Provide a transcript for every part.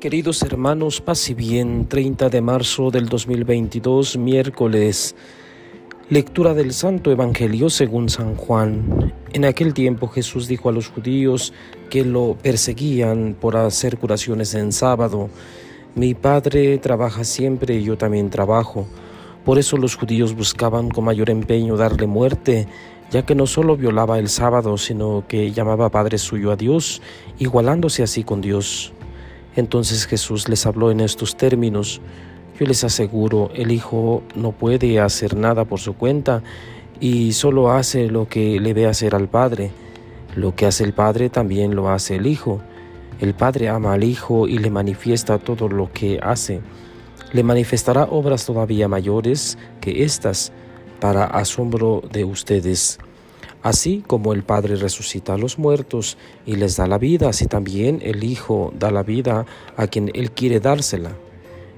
Queridos hermanos, paz y bien, 30 de marzo del 2022, miércoles. Lectura del Santo Evangelio según San Juan. En aquel tiempo Jesús dijo a los judíos que lo perseguían por hacer curaciones en sábado, Mi Padre trabaja siempre y yo también trabajo. Por eso los judíos buscaban con mayor empeño darle muerte, ya que no solo violaba el sábado, sino que llamaba Padre suyo a Dios, igualándose así con Dios. Entonces Jesús les habló en estos términos. Yo les aseguro, el Hijo no puede hacer nada por su cuenta y solo hace lo que le ve hacer al Padre. Lo que hace el Padre también lo hace el Hijo. El Padre ama al Hijo y le manifiesta todo lo que hace. Le manifestará obras todavía mayores que estas para asombro de ustedes. Así como el Padre resucita a los muertos y les da la vida, así también el Hijo da la vida a quien Él quiere dársela.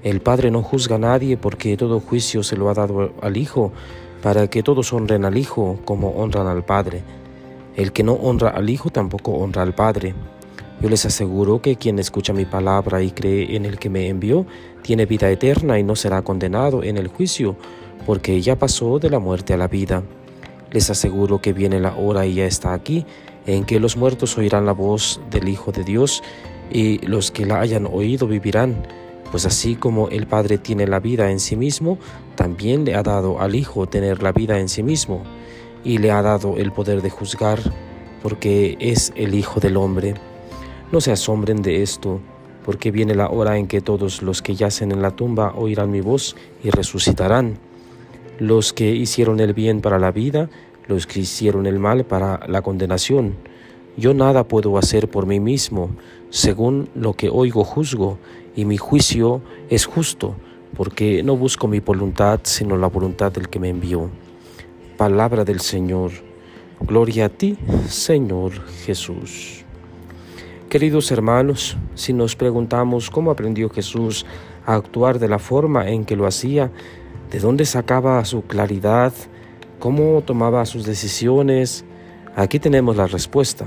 El Padre no juzga a nadie porque todo juicio se lo ha dado al Hijo, para que todos honren al Hijo como honran al Padre. El que no honra al Hijo tampoco honra al Padre. Yo les aseguro que quien escucha mi palabra y cree en el que me envió, tiene vida eterna y no será condenado en el juicio, porque ya pasó de la muerte a la vida. Les aseguro que viene la hora y ya está aquí, en que los muertos oirán la voz del Hijo de Dios y los que la hayan oído vivirán. Pues así como el Padre tiene la vida en sí mismo, también le ha dado al Hijo tener la vida en sí mismo, y le ha dado el poder de juzgar, porque es el Hijo del Hombre. No se asombren de esto, porque viene la hora en que todos los que yacen en la tumba oirán mi voz y resucitarán los que hicieron el bien para la vida, los que hicieron el mal para la condenación. Yo nada puedo hacer por mí mismo, según lo que oigo juzgo, y mi juicio es justo, porque no busco mi voluntad, sino la voluntad del que me envió. Palabra del Señor. Gloria a ti, Señor Jesús. Queridos hermanos, si nos preguntamos cómo aprendió Jesús a actuar de la forma en que lo hacía, de dónde sacaba su claridad, cómo tomaba sus decisiones. Aquí tenemos la respuesta.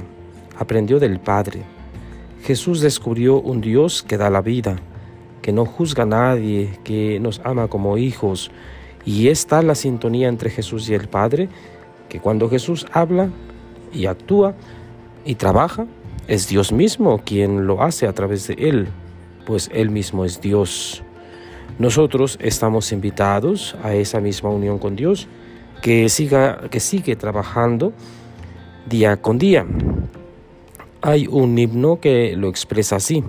Aprendió del Padre. Jesús descubrió un Dios que da la vida, que no juzga a nadie, que nos ama como hijos. Y está la sintonía entre Jesús y el Padre, que cuando Jesús habla y actúa y trabaja, es Dios mismo quien lo hace a través de él, pues él mismo es Dios. Nosotros estamos invitados a esa misma unión con Dios que, siga, que sigue trabajando día con día. Hay un himno que lo expresa así.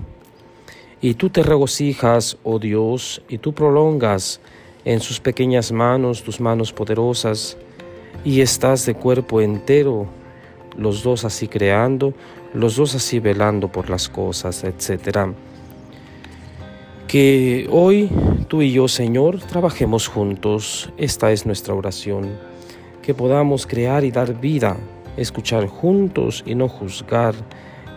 Y tú te regocijas, oh Dios, y tú prolongas en sus pequeñas manos tus manos poderosas, y estás de cuerpo entero, los dos así creando, los dos así velando por las cosas, etcétera. Que hoy tú y yo, Señor, trabajemos juntos. Esta es nuestra oración. Que podamos crear y dar vida, escuchar juntos y no juzgar.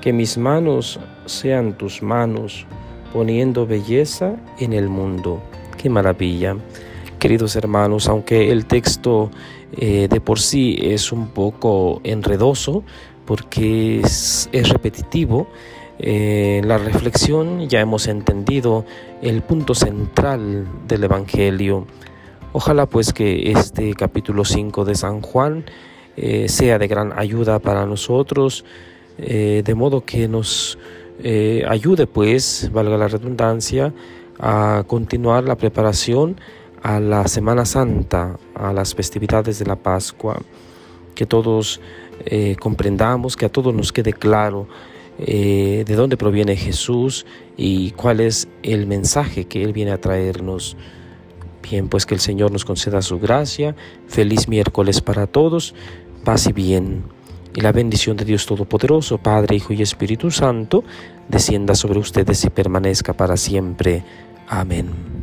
Que mis manos sean tus manos, poniendo belleza en el mundo. Qué maravilla. Queridos hermanos, aunque el texto eh, de por sí es un poco enredoso, porque es, es repetitivo, eh, la reflexión ya hemos entendido el punto central del Evangelio. Ojalá pues que este capítulo 5 de San Juan eh, sea de gran ayuda para nosotros, eh, de modo que nos ayude pues, valga la redundancia, a continuar la preparación a la Semana Santa, a las festividades de la Pascua, que todos comprendamos, que a todos nos quede claro eh, de dónde proviene Jesús y cuál es el mensaje que Él viene a traernos. Bien, pues que el Señor nos conceda su gracia. Feliz miércoles para todos. Paz y bien. Y la bendición de Dios Todopoderoso, Padre, Hijo y Espíritu Santo, descienda sobre ustedes y permanezca para siempre. Amén.